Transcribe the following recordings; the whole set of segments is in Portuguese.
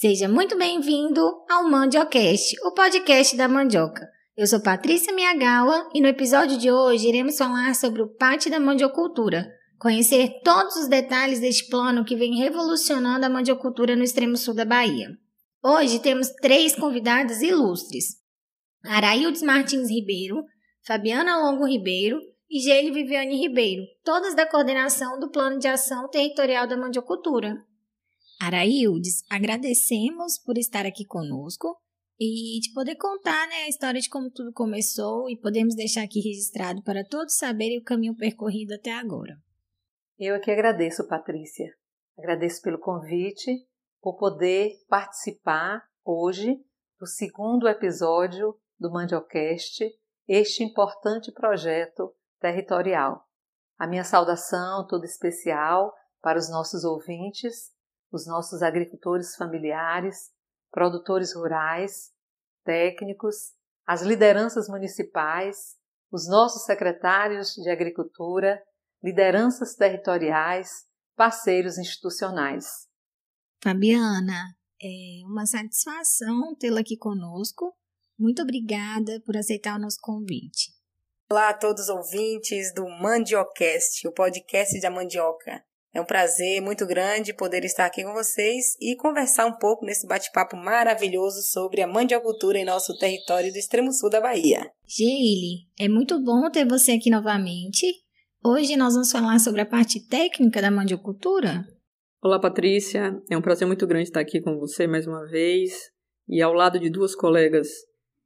Seja muito bem-vindo ao Mandiocast, o podcast da mandioca. Eu sou Patrícia Miagawa e no episódio de hoje iremos falar sobre o Pátio da Mandiocultura, conhecer todos os detalhes deste plano que vem revolucionando a mandiocultura no extremo sul da Bahia. Hoje temos três convidados ilustres: Araildes Martins Ribeiro, Fabiana Longo Ribeiro e Geile Viviane Ribeiro, todas da coordenação do Plano de Ação Territorial da Mandiocultura. Araildes, agradecemos por estar aqui conosco e de poder contar né, a história de como tudo começou e podemos deixar aqui registrado para todos saberem o caminho percorrido até agora. Eu aqui agradeço, Patrícia. Agradeço pelo convite, por poder participar hoje do segundo episódio do Mandiocast, este importante projeto territorial. A minha saudação toda especial para os nossos ouvintes os nossos agricultores familiares, produtores rurais, técnicos, as lideranças municipais, os nossos secretários de agricultura, lideranças territoriais, parceiros institucionais. Fabiana, é uma satisfação tê-la aqui conosco. Muito obrigada por aceitar o nosso convite. Olá a todos os ouvintes do Mandiocast, o podcast da mandioca. É um prazer muito grande poder estar aqui com vocês e conversar um pouco nesse bate-papo maravilhoso sobre a mandiocultura em nosso território do extremo sul da Bahia. Geile, é muito bom ter você aqui novamente. Hoje nós vamos falar sobre a parte técnica da mandiocultura. Olá, Patrícia. É um prazer muito grande estar aqui com você mais uma vez e ao lado de duas colegas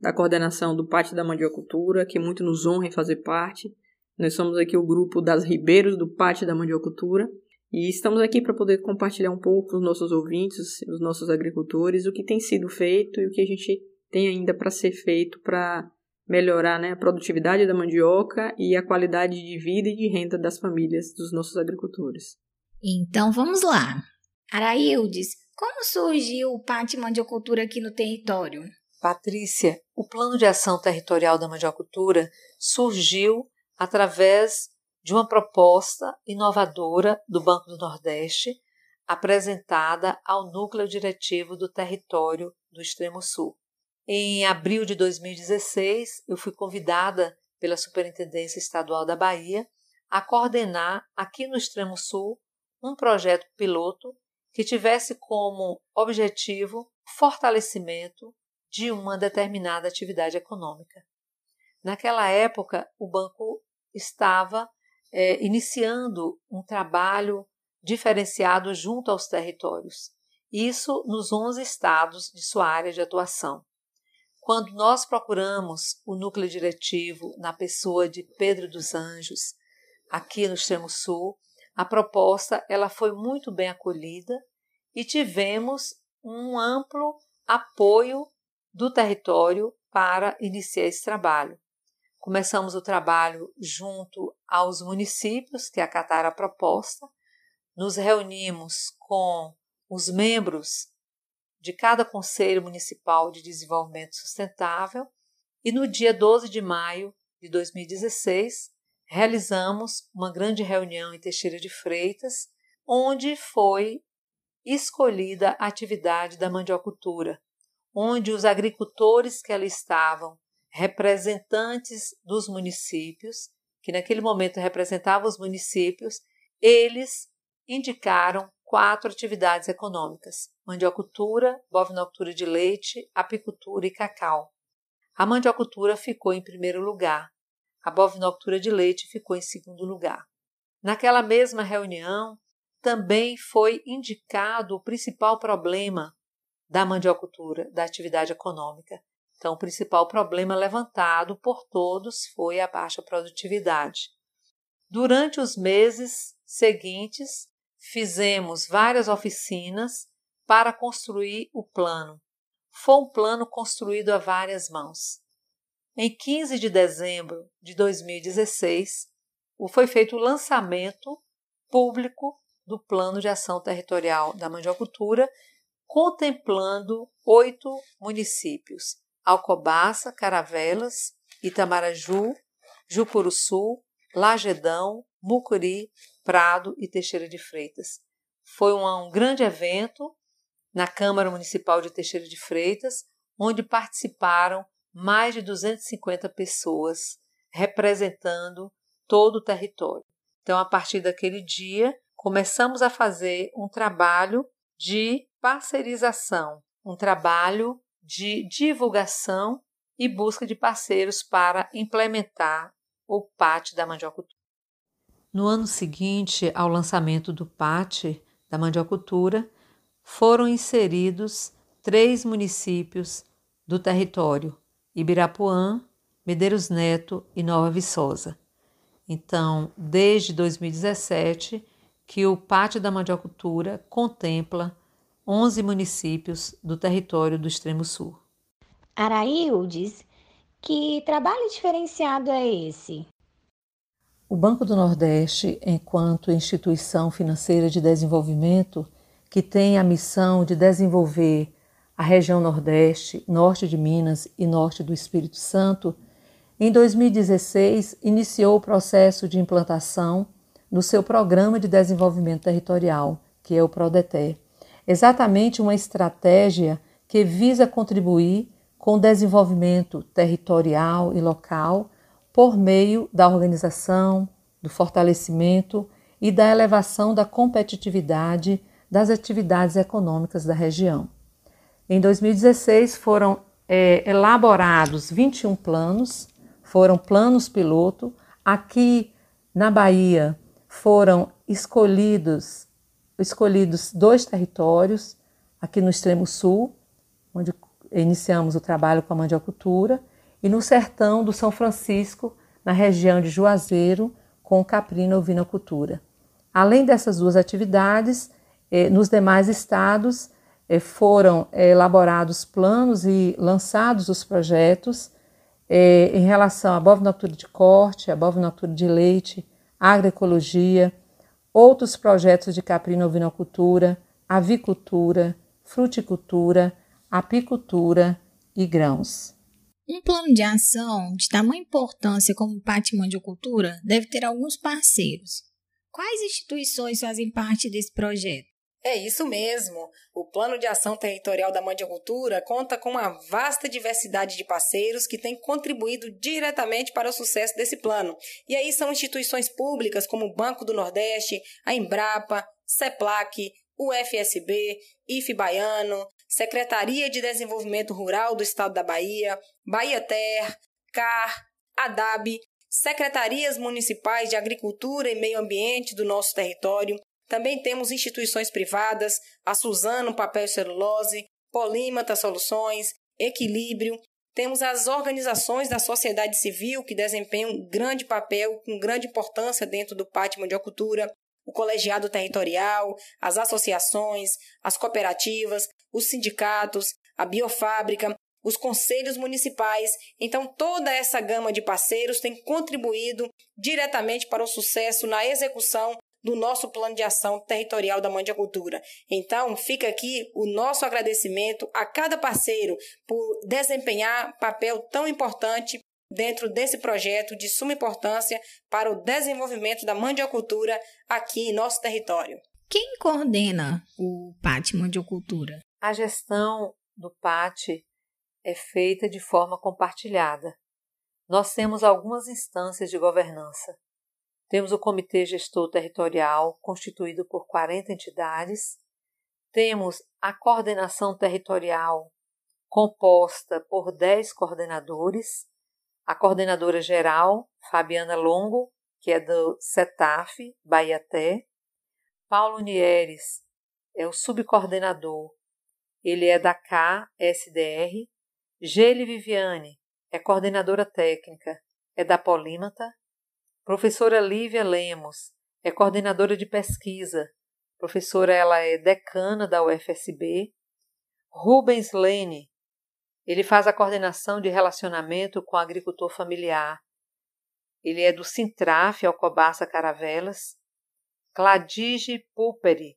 da coordenação do Pátio da Mandiocultura, que muito nos honra em fazer parte. Nós somos aqui o grupo das Ribeiros do Pátio da Mandiocultura e estamos aqui para poder compartilhar um pouco com os nossos ouvintes, os nossos agricultores, o que tem sido feito e o que a gente tem ainda para ser feito para melhorar né, a produtividade da mandioca e a qualidade de vida e de renda das famílias dos nossos agricultores. Então vamos lá. Araildes, como surgiu o Pátio Mandiocultura aqui no território? Patrícia, o Plano de Ação Territorial da Mandiocultura surgiu através de uma proposta inovadora do Banco do Nordeste apresentada ao núcleo diretivo do território do Extremo Sul. Em abril de 2016, eu fui convidada pela Superintendência Estadual da Bahia a coordenar aqui no Extremo Sul um projeto piloto que tivesse como objetivo fortalecimento de uma determinada atividade econômica. Naquela época, o banco estava é, iniciando um trabalho diferenciado junto aos territórios, isso nos 11 estados de sua área de atuação. Quando nós procuramos o núcleo diretivo na pessoa de Pedro dos Anjos, aqui no extremo sul, a proposta ela foi muito bem acolhida e tivemos um amplo apoio do território para iniciar esse trabalho. Começamos o trabalho junto aos municípios que acataram a proposta, nos reunimos com os membros de cada Conselho Municipal de Desenvolvimento Sustentável e no dia 12 de maio de 2016 realizamos uma grande reunião em Teixeira de Freitas, onde foi escolhida a atividade da mandiocultura, onde os agricultores que ali estavam representantes dos municípios, que naquele momento representavam os municípios, eles indicaram quatro atividades econômicas: mandiocultura, bovinocultura de leite, apicultura e cacau. A mandiocultura ficou em primeiro lugar, a bovinocultura de leite ficou em segundo lugar. Naquela mesma reunião, também foi indicado o principal problema da mandiocultura, da atividade econômica, então, o principal problema levantado por todos foi a baixa produtividade. Durante os meses seguintes, fizemos várias oficinas para construir o plano. Foi um plano construído a várias mãos. Em 15 de dezembro de 2016, foi feito o lançamento público do Plano de Ação Territorial da Mandiocultura, contemplando oito municípios: Alcobaça, Caravelas, Itamaraju, Jucuruçu, Lagedão, Mucuri, Prado e Teixeira de Freitas. Foi um, um grande evento na Câmara Municipal de Teixeira de Freitas, onde participaram mais de 250 pessoas representando todo o território. Então, a partir daquele dia, começamos a fazer um trabalho de parceirização, um trabalho de divulgação e busca de parceiros para implementar o PAT da mandiocultura. No ano seguinte ao lançamento do PAT da mandiocultura, foram inseridos três municípios do território: Ibirapuã, Medeiros Neto e Nova Viçosa. Então, desde 2017, que o Pátio da Mandiocultura contempla 11 municípios do território do Extremo Sul. Araildes, que trabalho diferenciado é esse? O Banco do Nordeste, enquanto instituição financeira de desenvolvimento, que tem a missão de desenvolver a região Nordeste, norte de Minas e norte do Espírito Santo, em 2016 iniciou o processo de implantação no seu Programa de Desenvolvimento Territorial, que é o PRODETER. Exatamente uma estratégia que visa contribuir com o desenvolvimento territorial e local por meio da organização, do fortalecimento e da elevação da competitividade das atividades econômicas da região. Em 2016 foram é, elaborados 21 planos, foram planos piloto. Aqui na Bahia foram escolhidos escolhidos dois territórios, aqui no extremo sul, onde iniciamos o trabalho com a mandiocultura, e no sertão do São Francisco, na região de Juazeiro, com caprina ovinocultura. Além dessas duas atividades, eh, nos demais estados eh, foram eh, elaborados planos e lançados os projetos em relação à bovinocultura de corte, à bovinocultura de leite, agroecologia, outros projetos de caprina ovinocultura, avicultura, fruticultura, apicultura e grãos. Um plano de ação de tamanha importância como o Patimandiocultura deve ter alguns parceiros. Quais instituições fazem parte desse projeto? É isso mesmo. O Plano de Ação Territorial da Mandiocultura conta com uma vasta diversidade de parceiros que têm contribuído diretamente para o sucesso desse plano. E aí são instituições públicas como o Banco do Nordeste, a Embrapa, CEPLAC, o FSB, IF Baiano, Secretaria de Desenvolvimento Rural do Estado da Bahia, Bahia Ter, CAR, ADAB, secretarias municipais de agricultura e meio ambiente do nosso território. Também temos instituições privadas, a Suzano Papel e Celulose, Polímata Soluções, Equilíbrio. Temos as organizações da sociedade civil que desempenham um grande papel, com grande importância dentro do pátio de agricultura o colegiado territorial, as associações, as cooperativas, os sindicatos, a biofábrica, os conselhos municipais. Então, toda essa gama de parceiros tem contribuído diretamente para o sucesso na execução do nosso plano de ação territorial da Mandiacultura. Então, fica aqui o nosso agradecimento a cada parceiro por desempenhar papel tão importante dentro desse projeto de suma importância para o desenvolvimento da mandiocultura aqui em nosso território. Quem coordena o PAT Mandiocultura? A gestão do PAT é feita de forma compartilhada. Nós temos algumas instâncias de governança. Temos o Comitê Gestor Territorial, constituído por 40 entidades. Temos a coordenação territorial, composta por 10 coordenadores a coordenadora geral, Fabiana Longo, que é do CETAF, Baiaté. Paulo Nieres é o subcoordenador, ele é da KSDR. Gele Viviane é coordenadora técnica, é da Polímata. Professora Lívia Lemos é coordenadora de pesquisa, professora ela é decana da UFSB. Rubens Lene ele faz a coordenação de relacionamento com o agricultor familiar. Ele é do Sintraf Alcobaça Caravelas. Cladige Pulperi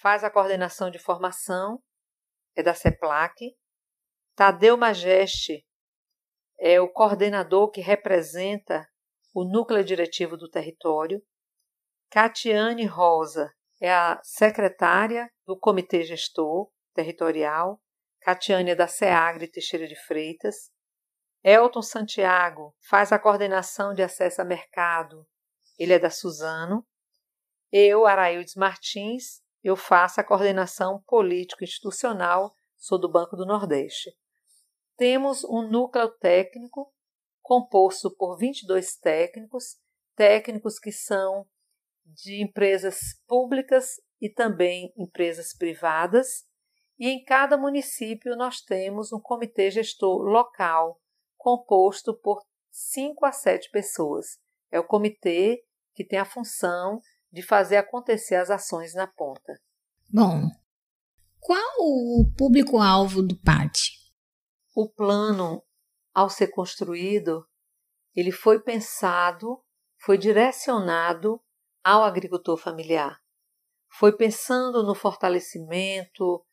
faz a coordenação de formação, é da CEPLAC. Tadeu Majeste é o coordenador que representa o núcleo diretivo do território. Catiane Rosa é a secretária do comitê gestor. territorial, Catiânia da Seagre Teixeira de Freitas, Elton Santiago faz a coordenação de acesso a mercado, ele é da Suzano, eu, Araildes Martins, eu faço a coordenação político-institucional, sou do Banco do Nordeste. Temos um núcleo técnico composto por 22 técnicos, técnicos que são de empresas públicas e também empresas privadas, e em cada município nós temos um comitê gestor local composto por 5 a 7 pessoas. É o comitê que tem a função de fazer acontecer as ações na ponta. Bom, qual o público-alvo do PAT? O plano, ao ser construído, ele foi pensado, foi direcionado ao agricultor familiar. Foi pensando no fortalecimento,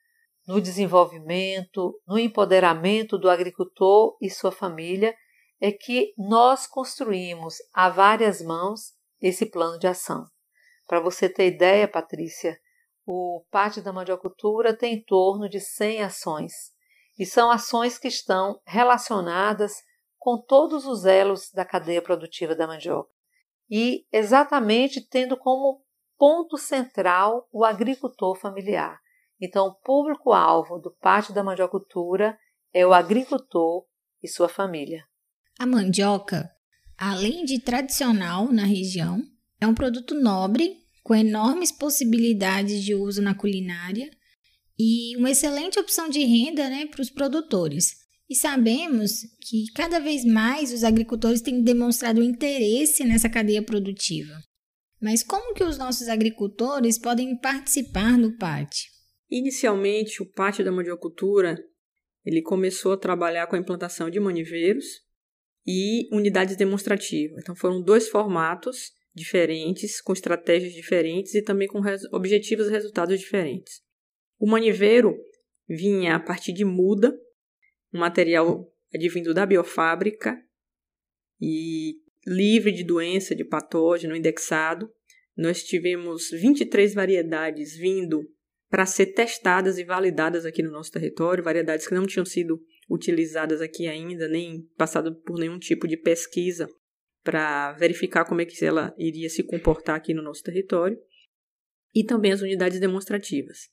no desenvolvimento, no empoderamento do agricultor e sua família, é que nós construímos a várias mãos esse plano de ação. Para você ter ideia, Patrícia, o Pátio da Mandiocultura tem em torno de 100 ações, e são ações que estão relacionadas com todos os elos da cadeia produtiva da mandioca, e exatamente tendo como ponto central o agricultor familiar. Então, o público-alvo do Pátio da Mandiocultura é o agricultor e sua família. A mandioca, além de tradicional na região, é um produto nobre, com enormes possibilidades de uso na culinária e uma excelente opção de renda né, para os produtores. E sabemos que cada vez mais os agricultores têm demonstrado interesse nessa cadeia produtiva. Mas como que os nossos agricultores podem participar do PAT? Inicialmente, o PAT da Mandiocultura ele começou a trabalhar com a implantação de maniveiros e unidades demonstrativas. Então foram dois formatos diferentes, com estratégias diferentes e também com objetivos e resultados diferentes. O maniveiro vinha a partir de muda, um material advindo da biofábrica e livre de doença, de patógeno, indexado. Nós tivemos 23 variedades vindo para ser testadas e validadas aqui no nosso território, variedades que não tinham sido utilizadas aqui ainda, nem passado por nenhum tipo de pesquisa para verificar como é que ela iria se comportar aqui no nosso território, e também as unidades demonstrativas.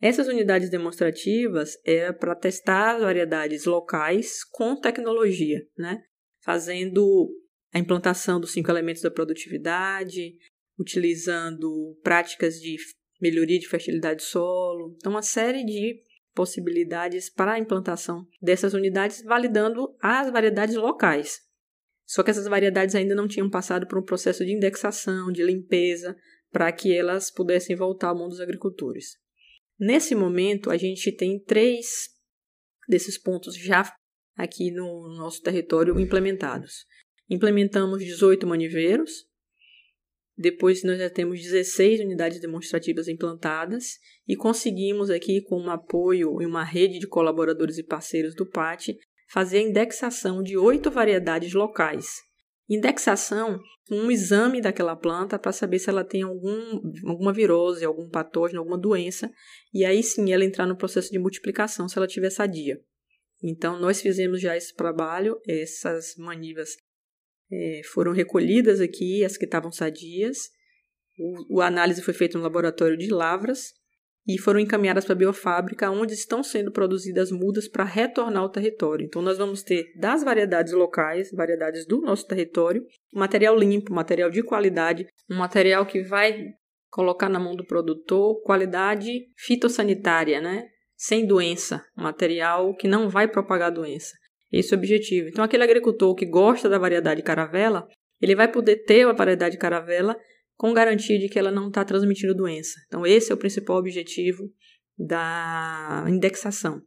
Essas unidades demonstrativas é para testar as variedades locais com tecnologia, né? fazendo a implantação dos cinco elementos da produtividade, utilizando práticas de melhoria de fertilidade do solo, então uma série de possibilidades para a implantação dessas unidades, validando as variedades locais. Só que essas variedades ainda não tinham passado por um processo de indexação, de limpeza, para que elas pudessem voltar ao mundo dos agricultores. Nesse momento, a gente tem três desses pontos já aqui no nosso território implementados. Implementamos 18 maniveiros, depois nós já temos 16 unidades demonstrativas implantadas e conseguimos aqui com um apoio e uma rede de colaboradores e parceiros do PAT fazer a indexação de oito variedades locais. Indexação, um exame daquela planta para saber se ela tem algum, alguma virose, algum patógeno, alguma doença, e aí sim ela entrar no processo de multiplicação se ela tiver sadia. Então, nós fizemos já esse trabalho, essas manivas é, foram recolhidas aqui, as que estavam sadias. O, o análise foi feita no laboratório de lavras e foram encaminhadas para a biofábrica, onde estão sendo produzidas mudas para retornar ao território. Então, nós vamos ter das variedades locais, variedades do nosso território, material limpo, material de qualidade, um material que vai colocar na mão do produtor qualidade fitossanitária, né? Sem doença, material que não vai propagar doença. Esse é o objetivo. Então, aquele agricultor que gosta da variedade caravela, ele vai poder ter a variedade caravela com garantia de que ela não está transmitindo doença. Então, esse é o principal objetivo da indexação.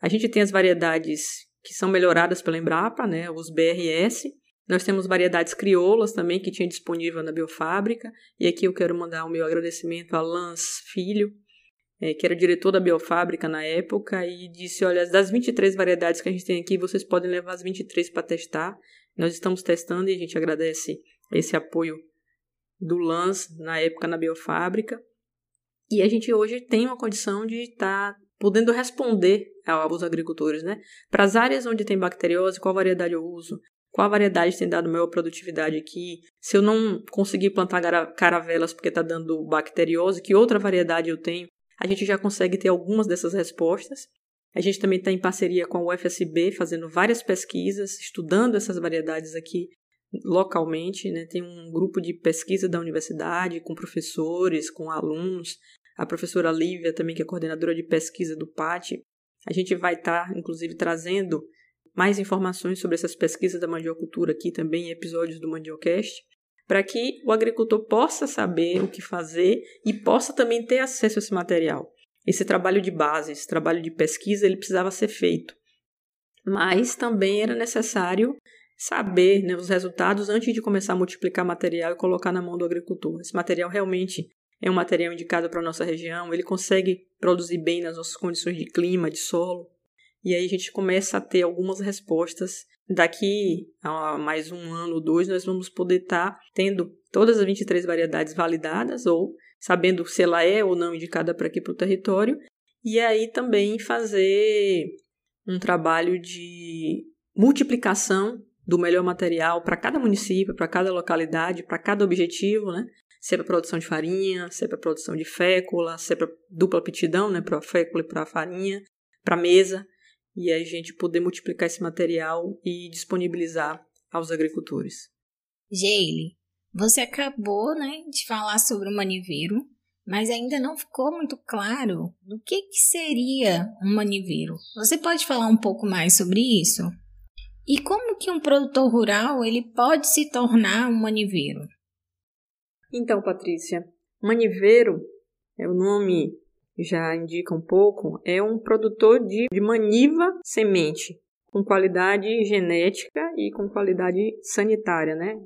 A gente tem as variedades que são melhoradas pela Embrapa, né, os BRS. Nós temos variedades crioulas também que tinha disponível na biofábrica. E aqui eu quero mandar o meu agradecimento a Lance Filho, é, que era diretor da biofábrica na época, e disse: Olha, das 23 variedades que a gente tem aqui, vocês podem levar as 23 para testar. Nós estamos testando e a gente agradece esse apoio do LANS na época na biofábrica. E a gente hoje tem uma condição de estar tá podendo responder aos agricultores, né? Para as áreas onde tem bacteriose, qual variedade eu uso? Qual variedade tem dado maior produtividade aqui? Se eu não conseguir plantar caravelas porque está dando bacteriose, que outra variedade eu tenho? A gente já consegue ter algumas dessas respostas. A gente também está em parceria com a UFSB, fazendo várias pesquisas, estudando essas variedades aqui localmente. Né? Tem um grupo de pesquisa da universidade, com professores, com alunos. A professora Lívia, também, que é coordenadora de pesquisa do PAT. A gente vai estar, tá, inclusive, trazendo mais informações sobre essas pesquisas da mandiocultura aqui também em episódios do Mandiocast, para que o agricultor possa saber o que fazer e possa também ter acesso a esse material. Esse trabalho de base, esse trabalho de pesquisa, ele precisava ser feito. Mas também era necessário saber né, os resultados antes de começar a multiplicar material e colocar na mão do agricultor. Esse material realmente é um material indicado para a nossa região, ele consegue produzir bem nas nossas condições de clima, de solo. E aí a gente começa a ter algumas respostas. Daqui a mais um ano ou dois, nós vamos poder estar tá tendo todas as 23 variedades validadas ou sabendo se ela é ou não indicada para aqui para o território. E aí também fazer um trabalho de multiplicação do melhor material para cada município, para cada localidade, para cada objetivo, né? Se é para produção de farinha, se é para produção de fécula, se é para dupla aptidão, né? Para fécula e para farinha, para mesa. E a gente poder multiplicar esse material e disponibilizar aos agricultores. Geile, você acabou né, de falar sobre o maniveiro, mas ainda não ficou muito claro do que, que seria um maniveiro. Você pode falar um pouco mais sobre isso? E como que um produtor rural ele pode se tornar um maniveiro? Então, Patrícia, maniveiro é o nome já indica um pouco, é um produtor de, de maniva semente, com qualidade genética e com qualidade sanitária, né?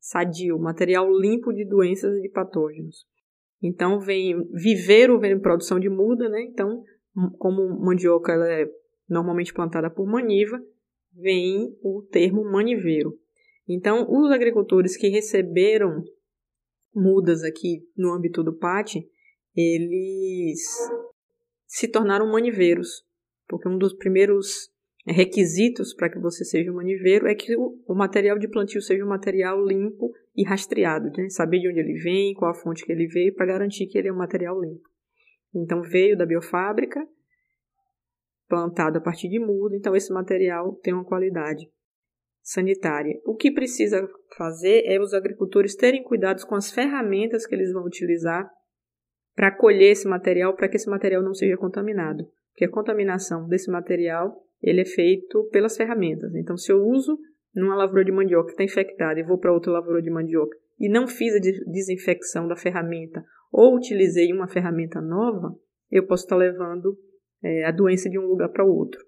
Sadio, material limpo de doenças e de patógenos. Então, vem viveiro, vem produção de muda, né? Então, como mandioca ela é normalmente plantada por maniva, vem o termo maniveiro. Então, os agricultores que receberam mudas aqui no âmbito do PAT, eles se tornaram maniveiros, porque um dos primeiros requisitos para que você seja um maniveiro é que o, o, material de plantio seja um material limpo e rastreado, né? saber de onde ele vem, qual a fonte que ele veio, para garantir que ele é um material limpo. Então veio da biofábrica, plantado a partir de muda, então esse material tem uma qualidade sanitária. O que precisa fazer é os agricultores terem cuidados com as ferramentas que eles vão utilizar para colher esse material, para que esse material não seja contaminado. Porque a contaminação desse material ele é feito pelas ferramentas. Então, se eu uso numa lavoura de mandioca que está infectada e vou para outra lavoura de mandioca e não fiz a desinfecção da ferramenta ou utilizei uma ferramenta nova, eu posso estar tá levando é, a doença de um lugar para o outro.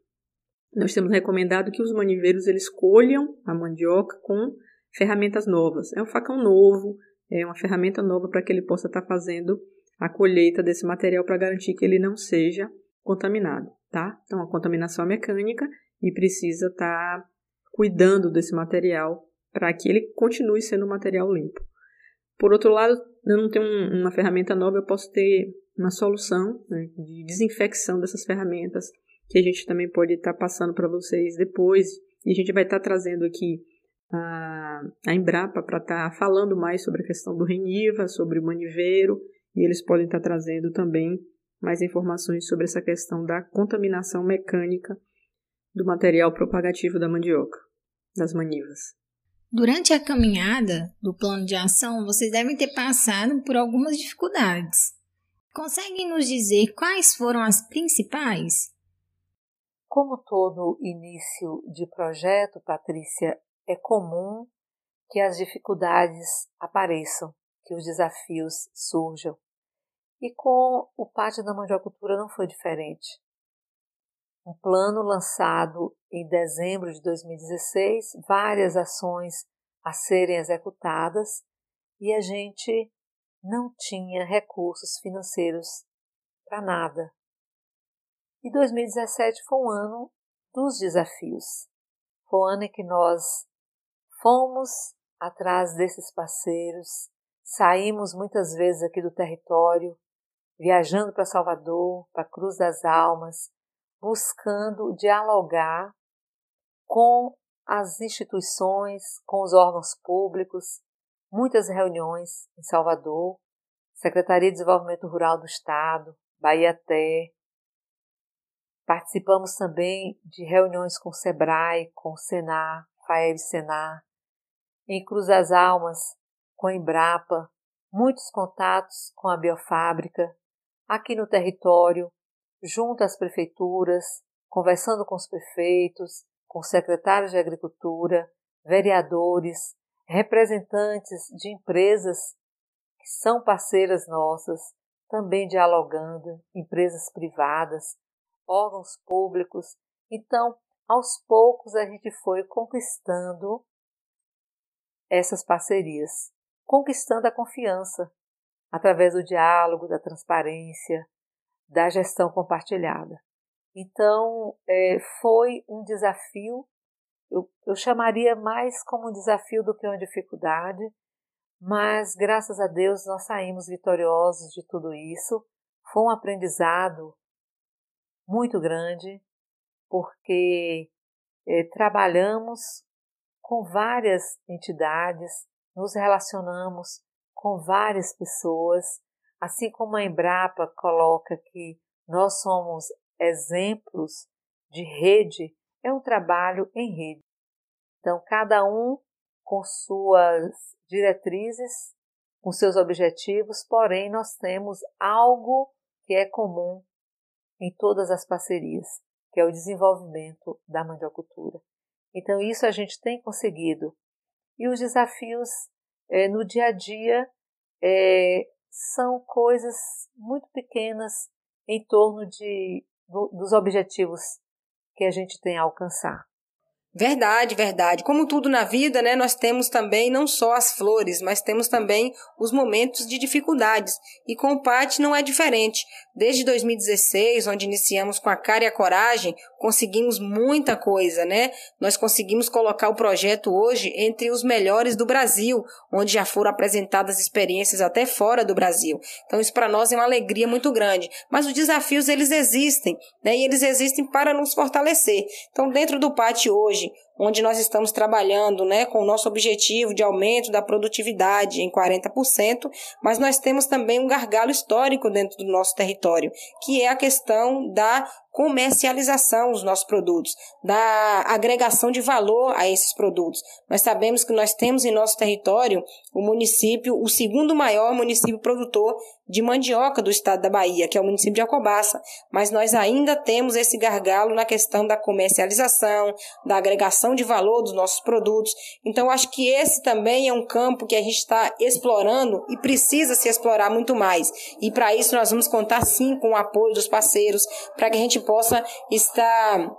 Nós temos recomendado que os maniveiros eles colham a mandioca com ferramentas novas. É um facão novo, é uma ferramenta nova para que ele possa estar tá fazendo a colheita desse material para garantir que ele não seja contaminado, tá? Então, a contaminação é mecânica e precisa estar tá cuidando desse material para que ele continue sendo um material limpo. Por outro lado, eu não tenho uma ferramenta nova, eu posso ter uma solução né, de desinfecção dessas ferramentas que a gente também pode estar tá passando para vocês depois. E a gente vai estar tá trazendo aqui a, a Embrapa para estar tá falando mais sobre a questão do Reniva, sobre o maniveiro e eles podem estar trazendo também mais informações sobre essa questão da contaminação mecânica do material propagativo da mandioca, das manivas. Durante a caminhada do plano de ação, vocês devem ter passado por algumas dificuldades. Conseguem nos dizer quais foram as principais? Como todo início de projeto, Patrícia, é comum que as dificuldades apareçam, que os desafios surjam. E com o Pátio da Mandiocultura não foi diferente. Um plano lançado em dezembro de 2016, várias ações a serem executadas e a gente não tinha recursos financeiros para nada. E 2017 foi um ano dos desafios. Foi um ano em que nós fomos atrás desses parceiros, saímos muitas vezes aqui do território, viajando para Salvador, para Cruz das Almas, buscando dialogar com as instituições, com os órgãos públicos, muitas reuniões em Salvador, Secretaria de Desenvolvimento Rural do Estado, Bahia Té. Participamos também de reuniões com o SEBRAE, com o SENAR, FAEB Senar, em Cruz das Almas, com a Embrapa, muitos contatos com a biofábrica, aqui no território, junto às prefeituras, conversando com os prefeitos, com secretários de agricultura, vereadores, representantes de empresas que são parceiras nossas, também dialogando, empresas privadas, órgãos públicos. Então, aos poucos a gente foi conquistando essas parcerias, conquistando a confiança através do diálogo, da transparência, da gestão compartilhada. Então, é, foi um desafio, eu, eu chamaria mais como um desafio do que uma dificuldade, mas graças a Deus nós saímos vitoriosos de tudo isso. Foi um aprendizado muito grande, porque é, trabalhamos com várias entidades, nos relacionamos com várias pessoas, assim como a Embrapa coloca que nós somos exemplos de rede, é um trabalho em rede. Então, cada um com suas diretrizes, com seus objetivos, porém, nós temos algo que é comum em todas as parcerias, que é o desenvolvimento da mandiocultura. Então, isso a gente tem conseguido. E os desafios é, no dia a dia é, são coisas muito pequenas em torno de, do, dos objetivos que a gente tem a alcançar. Verdade, verdade. Como tudo na vida, né, nós temos também não só as flores, mas temos também os momentos de dificuldades. E com o PAT não é diferente. Desde 2016, onde iniciamos com a cara e a coragem, conseguimos muita coisa, né? Nós conseguimos colocar o projeto hoje entre os melhores do Brasil, onde já foram apresentadas experiências até fora do Brasil. Então isso para nós é uma alegria muito grande. Mas os desafios eles existem, né? E eles existem para nos fortalecer. Então dentro do PAT hoje hoje onde nós estamos trabalhando né, com o nosso objetivo de aumento da produtividade em 40%, mas nós temos também um gargalo histórico dentro do nosso território, que é a questão da comercialização dos nossos produtos, da agregação de valor a esses produtos. Nós sabemos que nós temos em nosso território o município, o segundo maior município produtor de mandioca do estado da Bahia, que é o município de Acobaça, mas nós ainda temos esse gargalo na questão da comercialização, da agregação de valor dos nossos produtos. Então, acho que esse também é um campo que a gente está explorando e precisa se explorar muito mais. E para isso nós vamos contar sim com o apoio dos parceiros, para que a gente possa estar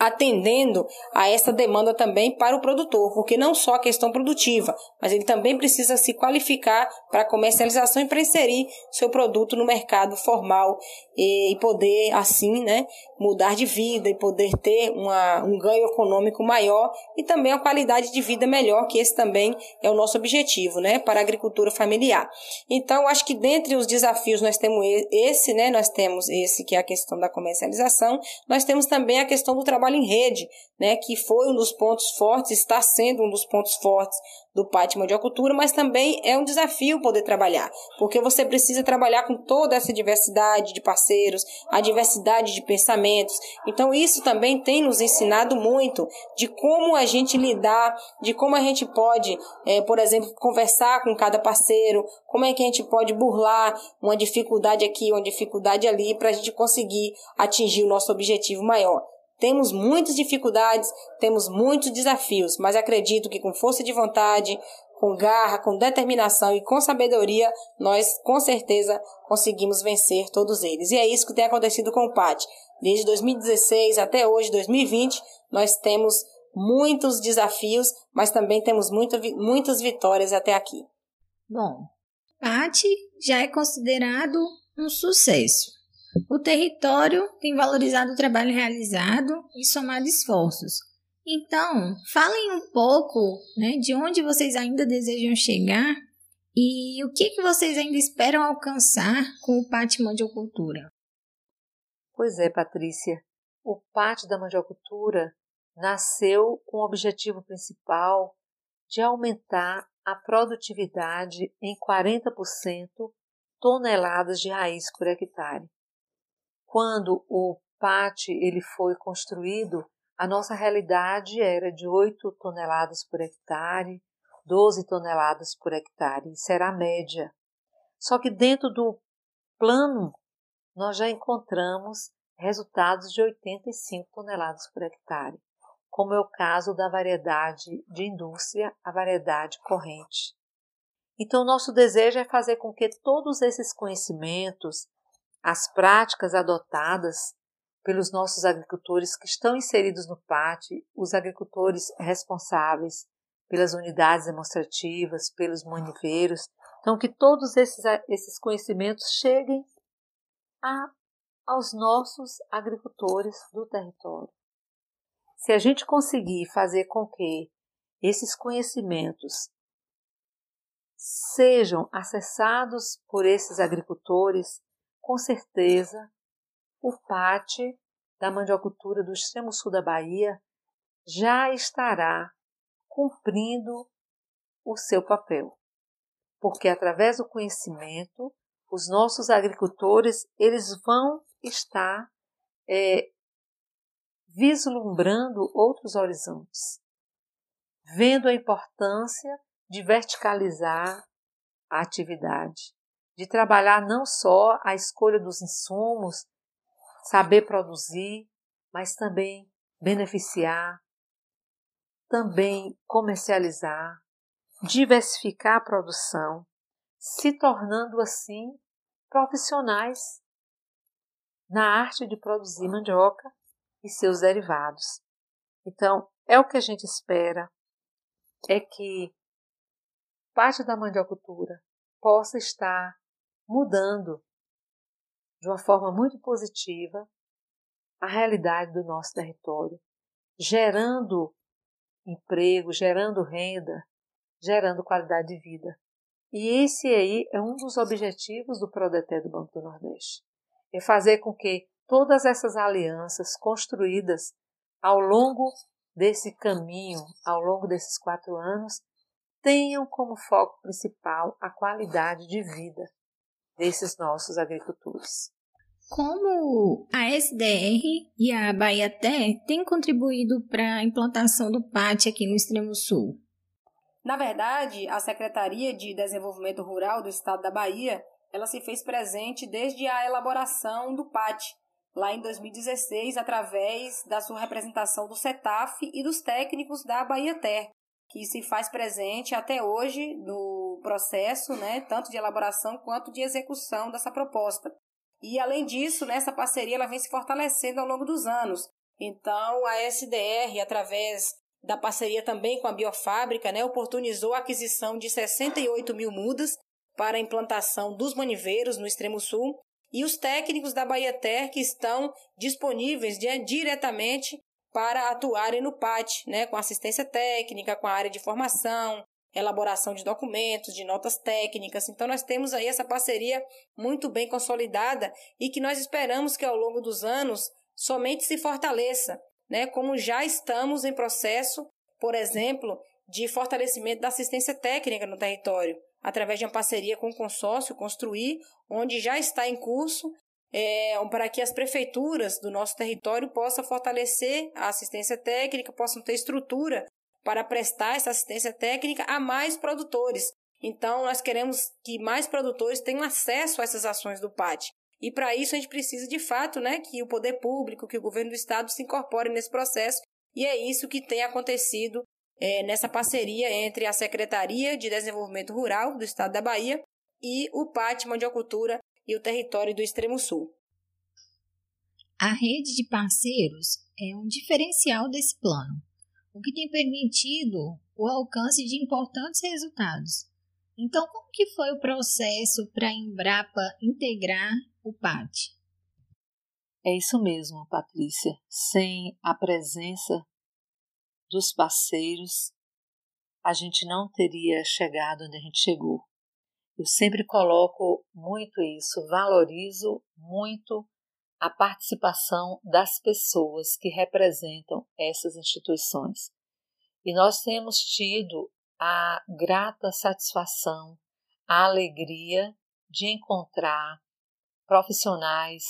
atendendo a essa demanda também para o produtor, porque não só a questão produtiva, mas ele também precisa se qualificar para comercialização e para inserir seu produto no mercado formal e, poder assim, né, mudar de vida e poder ter uma, um ganho econômico maior e também uma qualidade de vida melhor, que esse também é o nosso objetivo, né, para a agricultura familiar. Então, acho que dentre os desafios nós temos esse, né, nós temos esse que é a questão da comercialização, nós temos também a questão do trabalho em rede, né, que foi um dos pontos fortes, está sendo um dos pontos fortes do Pátio Mandiocultura, mas também é um desafio poder trabalhar, porque você precisa trabalhar com toda essa diversidade de parceiros, a diversidade de pensamentos. Então, isso também tem nos ensinado muito de como a gente lidar, de como a gente pode, é, por exemplo, conversar com cada parceiro, como é que a gente pode burlar uma dificuldade aqui, uma dificuldade ali, para a gente conseguir atingir o nosso objetivo maior. Temos muitas dificuldades, temos muitos desafios, mas acredito que com força de vontade, com garra, com determinação e com sabedoria, nós com certeza conseguimos vencer todos eles. E é isso que tem acontecido com o PAT. Desde 2016 até hoje, 2020, nós temos muitos desafios, mas também temos muita, muitas vitórias até aqui. Bom, PAT já é considerado um sucesso. O território tem valorizado o trabalho realizado e somado esforços. Então, falem um pouco né, de onde vocês ainda desejam chegar E o que, que vocês ainda esperam alcançar com o Pátio Mandiocultura? Pois é, Patrícia. O Pátio da Mandiocultura nasceu com o objetivo principal de aumentar a produtividade em 40% toneladas de raiz por hectare. Quando o PAT ele foi construído, a nossa realidade era de 8 toneladas por hectare, 12 toneladas por hectare, isso era a média. Só que dentro do plano nós já encontramos resultados de 85 toneladas por hectare, como é o caso da variedade de indústria, a variedade corrente. Então, nosso desejo é fazer com que todos esses conhecimentos, as práticas adotadas pelos nossos agricultores que estão inseridos no PAT, os agricultores responsáveis pelas unidades demonstrativas, pelos maniveiros, então que todos esses, esses conhecimentos cheguem a, aos nossos agricultores do território. Se a gente conseguir fazer com que esses conhecimentos sejam acessados por esses agricultores, com certeza o PAT da mandiocultura do extremo sul da Bahia já estará cumprindo o seu papel. Porque através do conhecimento, os nossos agricultores eles vão estar é, vislumbrando outros horizontes, vendo a importância de verticalizar a atividade, de trabalhar não só a escolha dos insumos, saber produzir, mas também beneficiar, também comercializar, diversificar a produção, se tornando assim profissionais na arte de produzir mandioca e seus derivados. Então, é o que a gente espera, é que parte da mandiocultura possa estar mudando de uma forma muito positiva a realidade do nosso território, gerando emprego, gerando renda, gerando qualidade de vida. E esse aí é um dos objetivos do Prodeté do Banco do Nordeste. É fazer com que todas essas alianças construídas ao longo desse caminho, ao longo desses quatro anos, tenham como foco principal a qualidade de vida desses nossos agricultores. Como a SDR e a Bahia Té têm contribuído para a implantação do PAT aqui no Extremo Sul? Na verdade, a Secretaria de Desenvolvimento Rural do Estado da Bahia, ela se fez presente desde a elaboração do PAT, lá em 2016, através da sua representação do CETAF e dos técnicos da Bahia Ter, que se faz presente até hoje no processo, né, tanto de elaboração quanto de execução dessa proposta. E além disso, né, essa parceria ela vem se fortalecendo ao longo dos anos. Então, a SDR, através da parceria também com a Biofábrica, né, oportunizou a aquisição de 68 mil mudas para a implantação dos maniveiros no extremo sul e os técnicos da Bahia Ter que estão disponíveis né, diretamente para atuarem no PAT, né, com assistência técnica, com a área de formação, elaboração de documentos, de notas técnicas. Então, nós temos aí essa parceria muito bem consolidada e que nós esperamos que ao longo dos anos somente se fortaleça, né? Como já estamos em processo, por exemplo, de fortalecimento da assistência técnica no território, através de uma parceria com o consórcio Construir, onde já está em curso é, para que as prefeituras do nosso território possam fortalecer a assistência técnica, possam ter estrutura para prestar essa assistência técnica a mais produtores. Então, nós queremos que mais produtores tenham acesso a essas ações do PAT. E para isso a gente precisa de fato, né, que o poder público, que o governo do estado se incorpore nesse processo. E é isso que tem acontecido é, nessa parceria entre a Secretaria de Desenvolvimento Rural do estado da Bahia e o PAT Mandiocultura e o território do Extremo Sul. A rede de parceiros é um diferencial desse plano o que tem permitido o alcance de importantes resultados. Então, como que foi o processo para a Embrapa integrar o PAT? É isso mesmo, Patrícia. Sem a presença dos parceiros, a gente não teria chegado onde a gente chegou. Eu sempre coloco muito isso, valorizo muito a participação das pessoas que representam essas instituições. E nós temos tido a grata satisfação, a alegria de encontrar profissionais,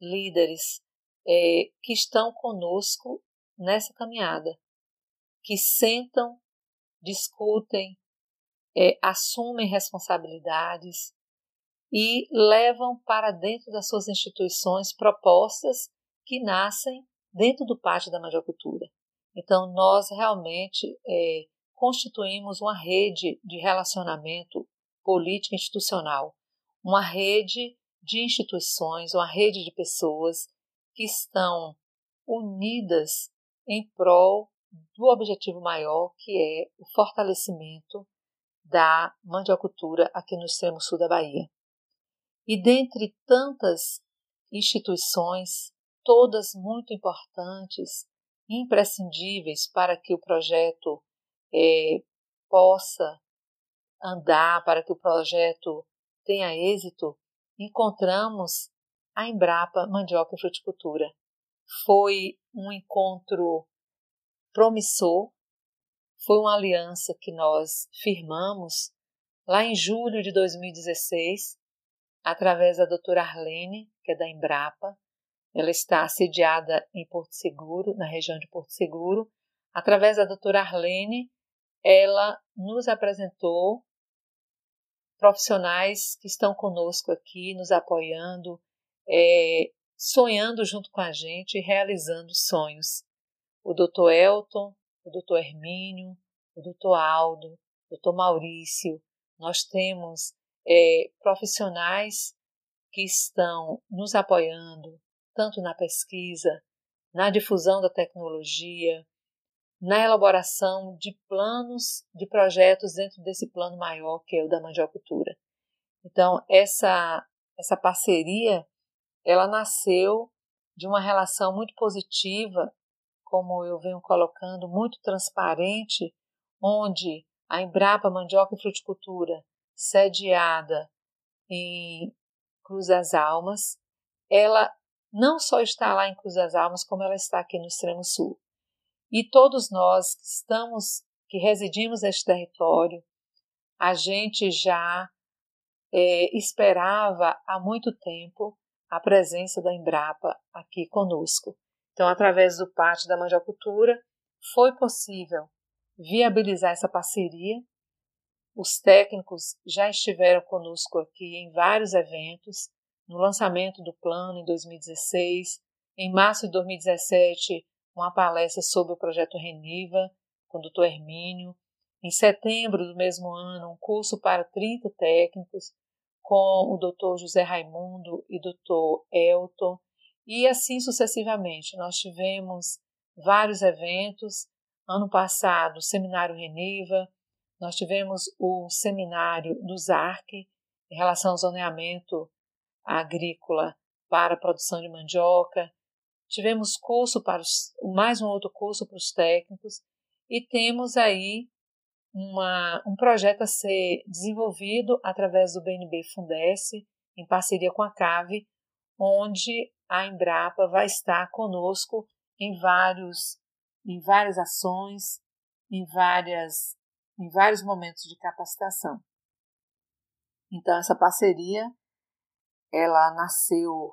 líderes é, que estão conosco nessa caminhada, que sentam, discutem, é, assumem responsabilidades, e levam para dentro das suas instituições propostas que nascem dentro do pátio da mandiocultura. Então, nós realmente é, constituímos uma rede de relacionamento político institucional, uma rede de instituições, uma rede de pessoas que estão unidas em prol do objetivo maior, que é o fortalecimento da mandiocultura aqui no extremo sul da Bahia. E dentre tantas instituições, todas muito importantes, imprescindíveis para que o projeto é, possa andar, para que o projeto tenha êxito, encontramos a Embrapa Mandioca e Fruticultura. Foi um encontro promissor, foi uma aliança que nós firmamos lá em julho de 2016 através da doutora Arlene, que é da Embrapa. Ela está sediada em Porto Seguro, na região de Porto Seguro. Através da doutora Arlene, ela nos apresentou profissionais que estão conosco aqui, nos apoiando, é, sonhando junto com a gente realizando sonhos. O doutor Elton, o doutor Hermínio, o doutor Aldo, o doutor Maurício. Nós temos é, profissionais que estão nos apoiando, tanto na pesquisa, na difusão da tecnologia, na elaboração de planos, de projetos dentro desse plano maior que é o da mandiocultura. Então, essa, essa parceria, ela nasceu de uma relação muito positiva, como eu venho colocando, muito transparente, onde a Embrapa Mandioca e Fruticultura sediada em Cruz das Almas, ela não só está lá em Cruz das Almas, como ela está aqui no extremo sul. E todos nós que estamos, que residimos neste território, a gente já é, esperava há muito tempo a presença da Embrapa aqui conosco. Então, através do Pátio da Mandiocultura, foi possível viabilizar essa parceria os técnicos já estiveram conosco aqui em vários eventos, no lançamento do plano em 2016, em março de 2017, uma palestra sobre o projeto Reniva, com o Dr. Hermínio, em setembro do mesmo ano, um curso para 30 técnicos, com o Dr. José Raimundo e Dr. Elton, e assim sucessivamente. Nós tivemos vários eventos. Ano passado, o Seminário Reniva, nós tivemos o seminário do ZARC em relação ao zoneamento agrícola para a produção de mandioca. Tivemos curso para os, mais um outro curso para os técnicos e temos aí uma, um projeto a ser desenvolvido através do BNB Fundesse, em parceria com a CAVE, onde a Embrapa vai estar conosco em vários em várias ações, em várias em vários momentos de capacitação. Então essa parceria ela nasceu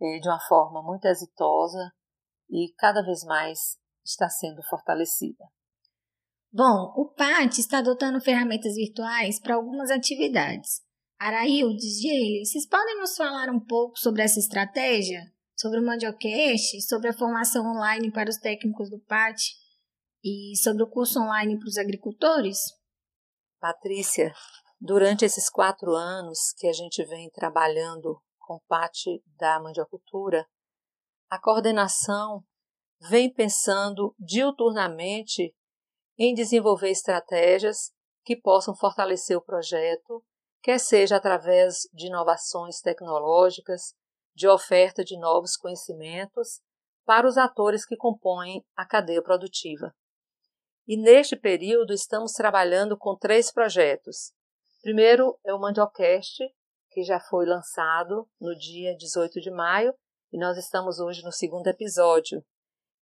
é, de uma forma muito exitosa e cada vez mais está sendo fortalecida. Bom, o PAT está adotando ferramentas virtuais para algumas atividades. Araildes, Gele, vocês podem nos falar um pouco sobre essa estratégia? Sobre o Mandiocast, sobre a formação online para os técnicos do PAT e sobre o curso online para os agricultores? Patrícia, durante esses quatro anos que a gente vem trabalhando com parte da mandiocultura, a coordenação vem pensando diuturnamente em desenvolver estratégias que possam fortalecer o projeto, quer seja através de inovações tecnológicas, de oferta de novos conhecimentos para os atores que compõem a cadeia produtiva. E neste período estamos trabalhando com três projetos. Primeiro é o Mandiocast, que já foi lançado no dia 18 de maio, e nós estamos hoje no segundo episódio,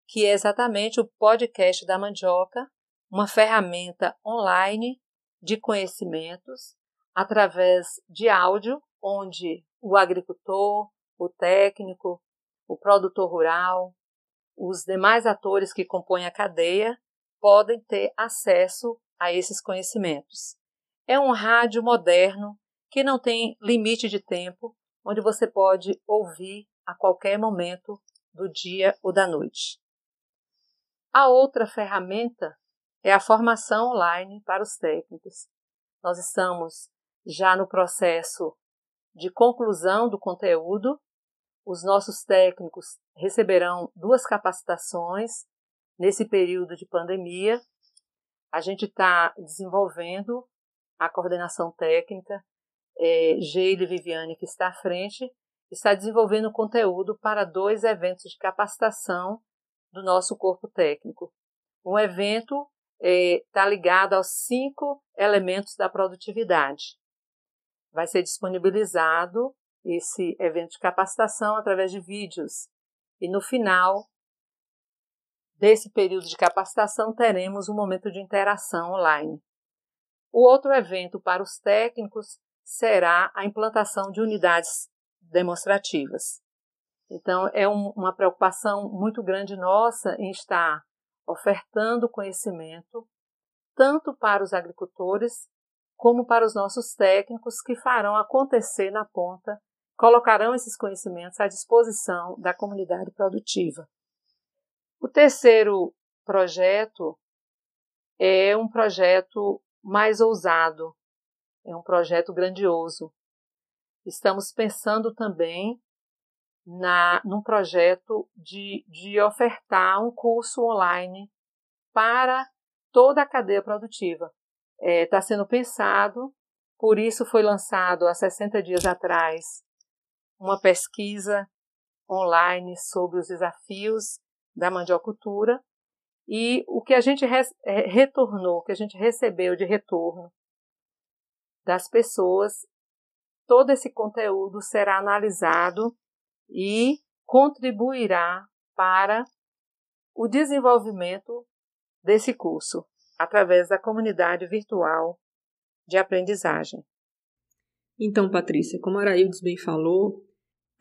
que é exatamente o podcast da mandioca, uma ferramenta online de conhecimentos através de áudio, onde o agricultor, o técnico, o produtor rural, os demais atores que compõem a cadeia podem ter acesso a esses conhecimentos. É um rádio moderno que não tem limite de tempo, onde você pode ouvir a qualquer momento do dia ou da noite. A outra ferramenta é a formação online para os técnicos. Nós estamos já no processo de conclusão do conteúdo. Os nossos técnicos receberão duas capacitações nesse período de pandemia. A gente está desenvolvendo a coordenação técnica. É, Geile Viviane, que está à frente, está desenvolvendo conteúdo para dois eventos de capacitação do nosso corpo técnico. Um evento está é, ligado aos cinco elementos da produtividade. Vai ser disponibilizado esse evento de capacitação através de vídeos. E no final desse período de capacitação, teremos um momento de interação online. O outro evento para os técnicos será a implantação de unidades demonstrativas. Então, é um, uma preocupação muito grande nossa em estar ofertando conhecimento tanto para os agricultores como para os nossos técnicos que farão acontecer na ponta, colocarão esses conhecimentos à disposição da comunidade produtiva. O terceiro projeto é um projeto mais ousado, é um projeto grandioso. Estamos pensando também na, num projeto de, de ofertar um curso online para toda a cadeia produtiva. Está é, tá sendo pensado, por isso foi lançado há 60 dias atrás uma pesquisa online sobre os desafios da mandiocultura e o que a gente é, retornou, o que a gente recebeu de retorno das pessoas, todo esse conteúdo será analisado e contribuirá para o desenvolvimento desse curso através da comunidade virtual de aprendizagem. Então, Patrícia, como Araildes bem falou,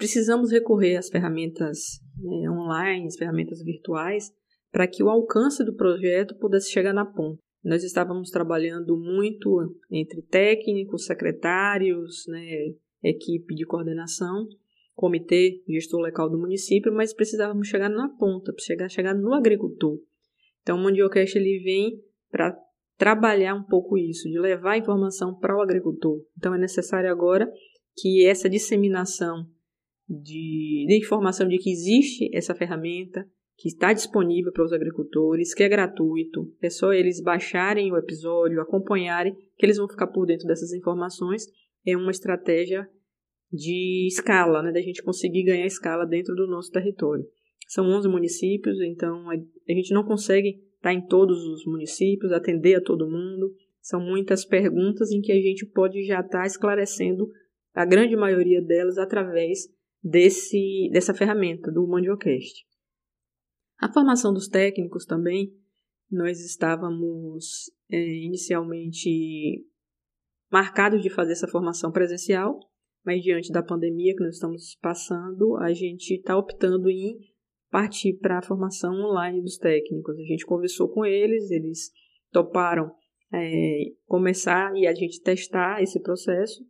precisamos recorrer às ferramentas né, online, às ferramentas virtuais, para que o alcance do projeto pudesse chegar na ponta. Nós estávamos trabalhando muito entre técnicos, secretários, né, equipe de coordenação, comitê gestor local do município, mas precisávamos chegar na ponta, chegar, chegar no agricultor. Então, o Mandiocast ele vem para trabalhar um pouco isso, de levar a informação para o agricultor. Então, é necessário agora que essa disseminação de, de informação de que existe essa ferramenta, que está disponível para os agricultores, que é gratuito, é só eles baixarem o episódio, acompanharem, que eles vão ficar por dentro dessas informações. É uma estratégia de escala, né, da gente conseguir ganhar escala dentro do nosso território. São 11 municípios, então a gente não consegue estar em todos os municípios, atender a todo mundo. São muitas perguntas em que a gente pode já estar esclarecendo a grande maioria delas através desse, dessa ferramenta do Mandiocast. A formação dos técnicos também, nós estávamos é, inicialmente marcados de fazer essa formação presencial, mas diante da pandemia que nós estamos passando, a gente está optando em partir para a formação online dos técnicos. A gente conversou com eles, eles toparam é, começar e a gente testar esse processo,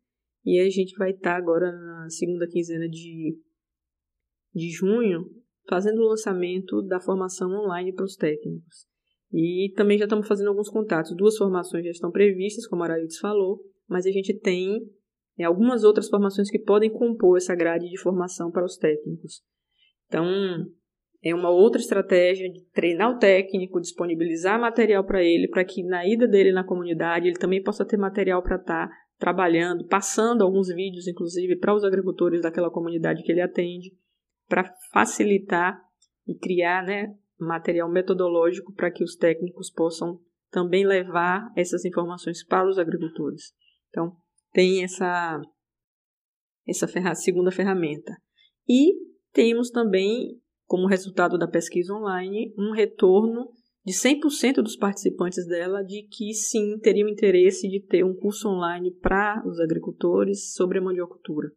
e a gente vai estar tá agora na segunda quinzena de, de junho fazendo o lançamento da formação online para os técnicos. E também já estamos fazendo alguns contatos. Duas formações já estão previstas, como a Araildes falou, mas a gente tem é, algumas outras formações que podem compor essa grade de formação para os técnicos. Então, é uma outra estratégia de treinar o técnico, disponibilizar material para ele, para que na ida dele na comunidade ele também possa ter material para estar tá trabalhando, passando alguns vídeos, inclusive, para os agricultores daquela comunidade que ele atende para facilitar e criar né, material metodológico para que os técnicos possam também levar essas informações para os agricultores. Então, tem essa, essa ferra, segunda ferramenta. E temos também, como resultado da pesquisa online, um retorno de 100% dos participantes dela de que sim teriam interesse de ter um curso online para os agricultores sobre a mandiocultura.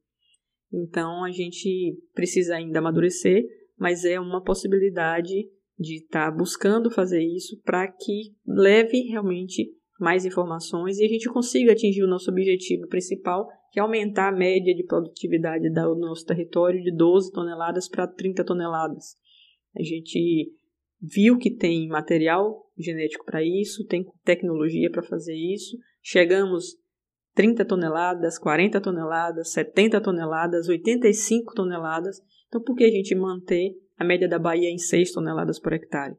Então a gente precisa ainda amadurecer, mas é uma possibilidade de estar tá buscando fazer isso para que leve realmente mais informações e a gente consiga atingir o nosso objetivo principal, que é aumentar a média de produtividade do nosso território de 12 toneladas para 30 toneladas. A gente viu que tem material genético para isso, tem tecnologia para fazer isso. Chegamos 30 toneladas, 40 toneladas, 70 toneladas, 85 toneladas. Então, por que a gente manter a média da Bahia em 6 toneladas por hectare?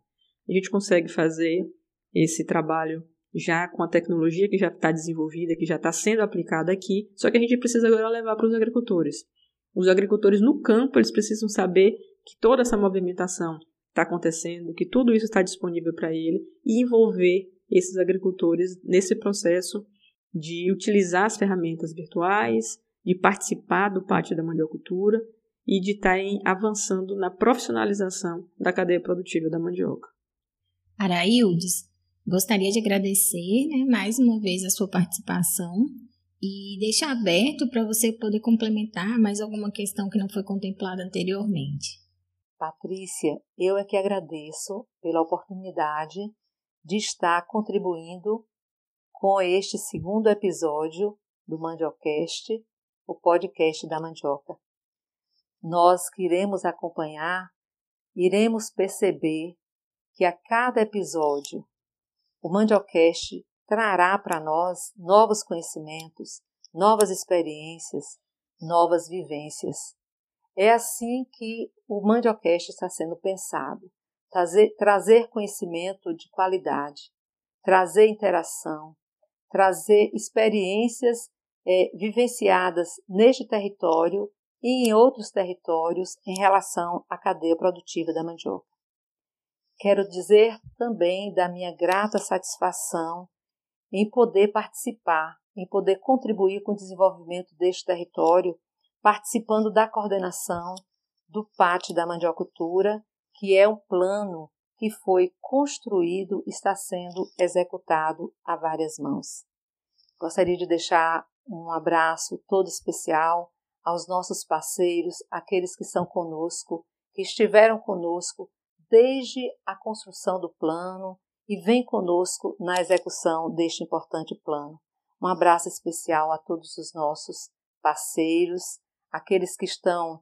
A gente consegue fazer esse trabalho já com a tecnologia que já está desenvolvida, que já está sendo aplicada aqui, só que a gente precisa agora levar para os agricultores. Os agricultores no campo, eles precisam saber que toda essa movimentação está acontecendo, que tudo isso está disponível para ele e envolver esses agricultores nesse processo de utilizar as ferramentas virtuais, de participar do pátio da mandiocultura e de estar tá avançando na profissionalização da cadeia produtiva da mandioca. Araildes, gostaria de agradecer né, mais uma vez a sua participação e deixar aberto para você poder complementar mais alguma questão que não foi contemplada anteriormente. Patrícia, eu é que agradeço pela oportunidade de estar contribuindo com este segundo episódio do Mandiocast, o podcast da mandioca. Nós que iremos acompanhar, iremos perceber que a cada episódio o Mandiocast trará para nós novos conhecimentos, novas experiências, novas vivências. É assim que o Mandiocast está sendo pensado. Trazer, trazer conhecimento de qualidade, trazer interação, trazer experiências é, vivenciadas neste território e em outros territórios em relação à cadeia produtiva da mandioca. Quero dizer também da minha grata satisfação em poder participar, em poder contribuir com o desenvolvimento deste território participando da coordenação do Pátio da Mandiocultura, que é um plano que foi construído e está sendo executado a várias mãos. Gostaria de deixar um abraço todo especial aos nossos parceiros, aqueles que são conosco, que estiveram conosco desde a construção do plano e vêm conosco na execução deste importante plano. Um abraço especial a todos os nossos parceiros, aqueles que estão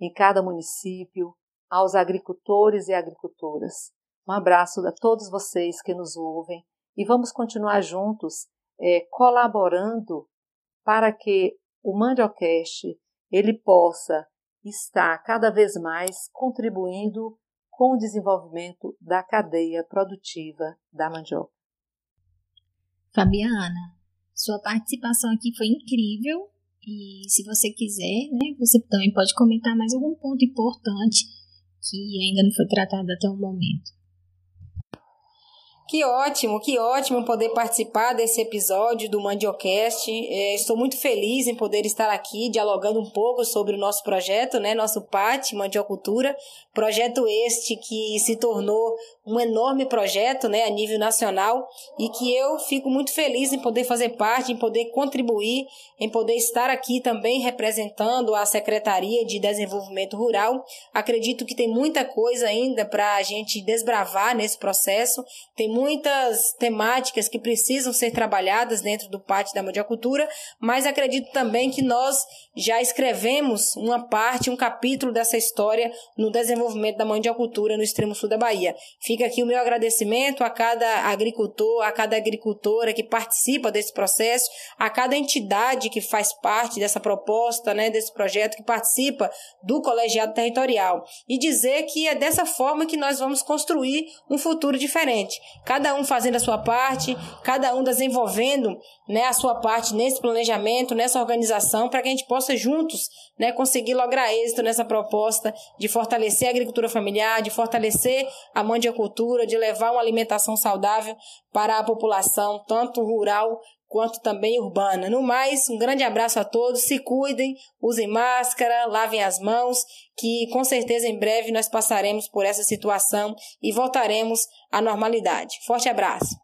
em cada município, aos agricultores e agricultoras. Um abraço a todos vocês que nos ouvem e vamos continuar juntos é, colaborando para que o Mandiocast ele possa estar cada vez mais contribuindo com o desenvolvimento da cadeia produtiva da mandioca. Fabiana, sua participação aqui foi incrível e se você quiser, né, você também pode comentar mais algum ponto importante que ainda não foi tratado até o momento. Que ótimo, que ótimo poder participar desse episódio do Mandiocast. É, estou muito feliz em poder estar aqui dialogando um pouco sobre o nosso projeto, né? Nosso PAT, Mandiocultura. Projeto este que se tornou um enorme projeto, né? A nível nacional e que eu fico muito feliz em poder fazer parte, em poder contribuir, em poder estar aqui também representando a Secretaria de Desenvolvimento Rural. Acredito que tem muita coisa ainda para a gente desbravar nesse processo. Tem muitas temáticas que precisam ser trabalhadas dentro do pátio da mandiocultura, mas acredito também que nós já escrevemos uma parte, um capítulo dessa história no desenvolvimento da mandiocultura no extremo sul da Bahia. Fica aqui o meu agradecimento a cada agricultor, a cada agricultora que participa desse processo, a cada entidade que faz parte dessa proposta, né, desse projeto, que participa do colegiado territorial. E dizer que é dessa forma que nós vamos construir um futuro diferente cada um fazendo a sua parte, cada um desenvolvendo né, a sua parte nesse planejamento, nessa organização, para que a gente possa juntos né, conseguir lograr êxito nessa proposta de fortalecer a agricultura familiar, de fortalecer a mandiocultura, de levar uma alimentação saudável para a população, tanto rural quanto também urbana. No mais, um grande abraço a todos, se cuidem, usem máscara, lavem as mãos, que com certeza em breve nós passaremos por essa situação e voltaremos à normalidade. Forte abraço.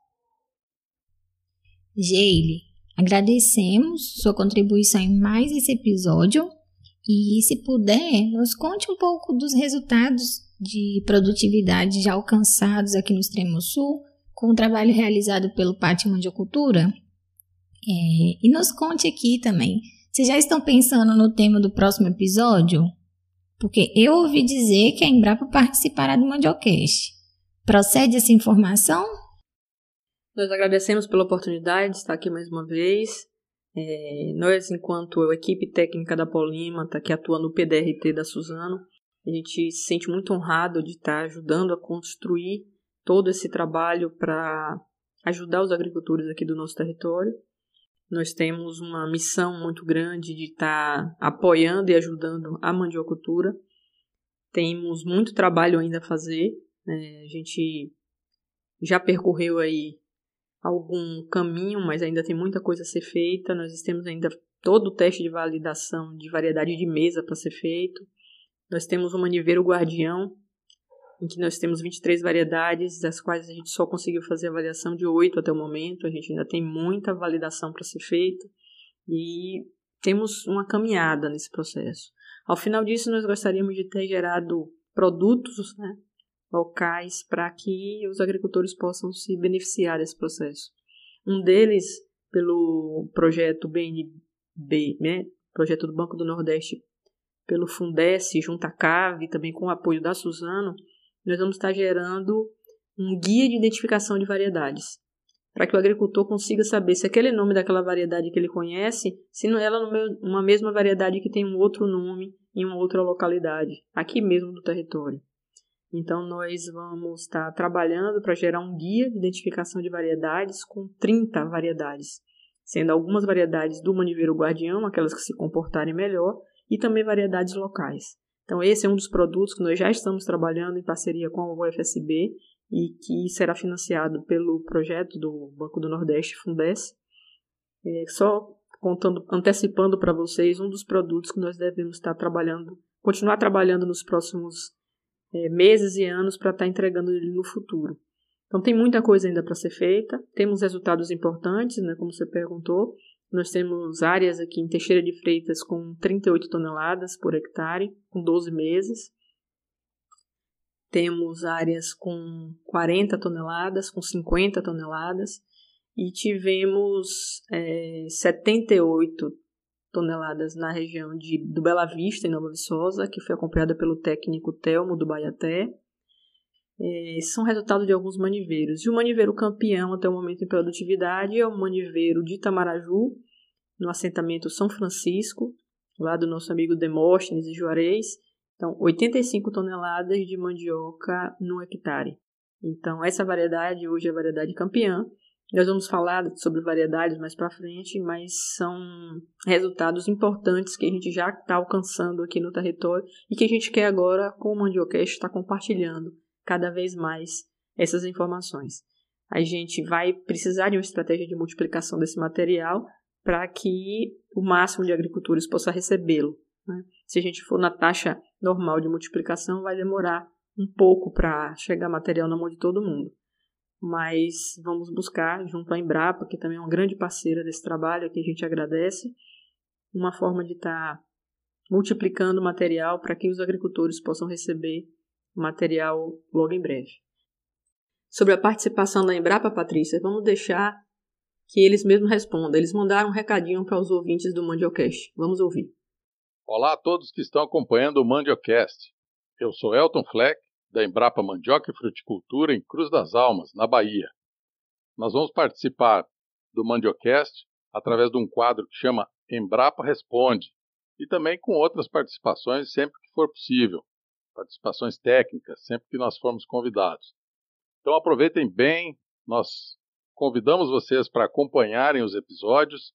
Geile, agradecemos sua contribuição em mais esse episódio e, se puder, nos conte um pouco dos resultados de produtividade já alcançados aqui no Extremo Sul com o trabalho realizado pelo Pátio Mandiocultura. É, e nos conte aqui também. Vocês já estão pensando no tema do próximo episódio? Porque eu ouvi dizer que a Embrapa participará do Mandiocast. Procede essa informação? Nós agradecemos pela oportunidade de estar aqui mais uma vez. É, nós, enquanto equipe técnica da Polima, está aqui atuando no PDRT da Suzano, a gente se sente muito honrado de estar ajudando a construir todo esse trabalho para ajudar os agricultores aqui do nosso território. Nós temos uma missão muito grande de estar apoiando e ajudando a mandiocultura. Temos muito trabalho ainda a fazer. Né? A gente já percorreu aí algum caminho, mas ainda tem muita coisa a ser feita. Nós temos ainda todo o teste de validação de variedade de mesa para ser feito. Nós temos o maniveiro guardião, em que nós temos 23 variedades, das quais a gente só conseguiu fazer avaliação de 8 até o momento, a gente ainda tem muita validação para ser feita e temos uma caminhada nesse processo. Ao final disso, nós gostaríamos de ter gerado produtos né, locais para que os agricultores possam se beneficiar desse processo. Um deles, pelo projeto BNB, né, projeto do Banco do Nordeste, pelo Fundesc, junto à CAVE, também com o apoio da Suzano, nós vamos estar gerando um guia de identificação de variedades, para que o agricultor consiga saber se aquele nome daquela variedade que ele conhece, se não é ela uma mesma variedade que tem um outro nome em uma outra localidade, aqui mesmo do território. Então, nós vamos estar trabalhando para gerar um guia de identificação de variedades com 30 variedades, sendo algumas variedades do maniveiro guardião, aquelas que se comportarem melhor, e também variedades locais. Então, esse é um dos produtos que nós já estamos trabalhando em parceria com a UFSB e que será financiado pelo projeto do Banco do Nordeste Fundesc. É, só contando, antecipando para vocês um dos produtos que nós devemos estar trabalhando, continuar trabalhando nos próximos é, meses e anos para estar entregando ele no futuro. Então tem muita coisa ainda para ser feita, temos resultados importantes, né, como você perguntou, nós temos áreas aqui em Teixeira de Freitas com 38 toneladas por hectare, com 12 meses. Temos áreas com 40 toneladas, com 50 toneladas. E tivemos é, 78 toneladas na região de, do Bela Vista, em Nova Viçosa, que foi acompanhada pelo técnico Telmo do Baiaté. É, são resultado de alguns maniveiros. E o maniveiro campeão até o momento em produtividade é o maniveiro de Itamaraju, no assentamento São Francisco, lá do nosso amigo Demóstenes e Juarez. Então, 85 toneladas de mandioca no hectare. Então, essa variedade hoje é a variedade campeã. Nós vamos falar sobre variedades mais para frente, mas são resultados importantes que a gente já está alcançando aqui no território e que a gente quer agora, com o Mandiocast, estar tá compartilhando cada vez mais essas informações. A gente vai precisar de uma estratégia de multiplicação desse material para que o máximo de agricultores possa recebê-lo. Né? Se a gente for na taxa normal de multiplicação, vai demorar um pouco para chegar material na mão de todo mundo. Mas vamos buscar, junto à Embrapa, que também é uma grande parceira desse trabalho, que a gente agradece, uma forma de estar tá multiplicando o material para que os agricultores possam receber material logo em breve. Sobre a participação da Embrapa, Patrícia, vamos deixar que eles mesmos respondam. Eles mandaram um recadinho para os ouvintes do Mandiocast. Vamos ouvir. Olá a todos que estão acompanhando o Mandiocast. Eu sou Elton Fleck, da Embrapa Mandioca e Fruticultura em Cruz das Almas, na Bahia. Nós vamos participar do Mandiocast através de um quadro que chama Embrapa Responde e também com outras participações sempre que for possível. Participações técnicas, sempre que nós formos convidados. Então aproveitem bem, nós Convidamos vocês para acompanharem os episódios,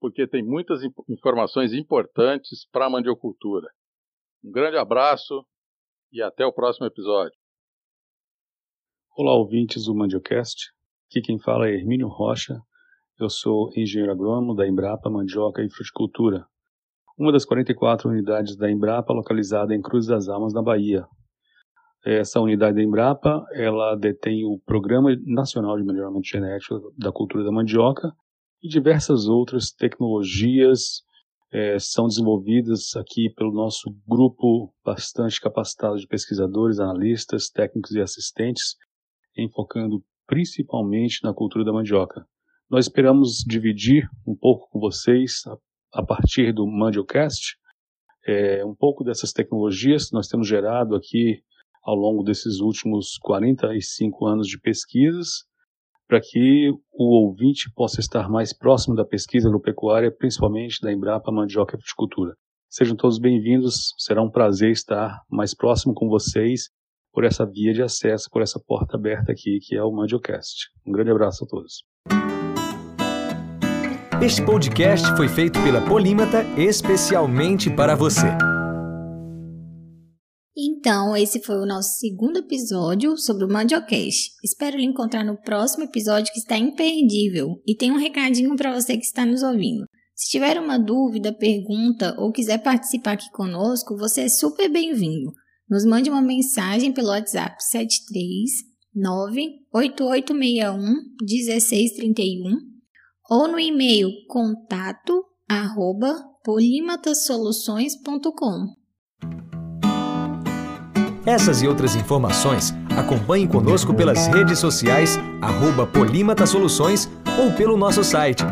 porque tem muitas informações importantes para a mandiocultura. Um grande abraço e até o próximo episódio. Olá, ouvintes do Mandiocast. Aqui quem fala é Hermínio Rocha, Eu sou engenheiro agrônomo da Embrapa Mandioca e Fruticultura, uma das 44 unidades da Embrapa localizada em Cruz das Almas, na Bahia. Essa unidade da Embrapa, ela detém o Programa Nacional de Melhoramento Genético da Cultura da Mandioca e diversas outras tecnologias é, são desenvolvidas aqui pelo nosso grupo bastante capacitado de pesquisadores, analistas, técnicos e assistentes, enfocando principalmente na cultura da mandioca. Nós esperamos dividir um pouco com vocês, a, partir do Mandiocast, é, um pouco dessas tecnologias que nós temos gerado aqui ao longo desses últimos 45 anos de pesquisas, para que o ouvinte possa estar mais próximo da pesquisa agropecuária, principalmente da Embrapa Mandioca e Fruticultura. Sejam todos bem-vindos, será um prazer estar mais próximo com vocês por essa via de acesso, por essa porta aberta aqui, que é o Mandiocast. Um grande abraço a todos. Este podcast foi feito pela Polímata especialmente para você. Então, esse foi o nosso segundo episódio sobre o Mandiocast. Espero lhe encontrar no próximo episódio que está imperdível. E tem um recadinho para você que está nos ouvindo. Se tiver uma dúvida, pergunta ou quiser participar aqui conosco, você é super bem-vindo. Nos mande uma mensagem pelo WhatsApp 73 98861 1631 ou no e-mail contato arroba. Essas e outras informações acompanhe conosco pelas redes sociais arroba ou pelo nosso site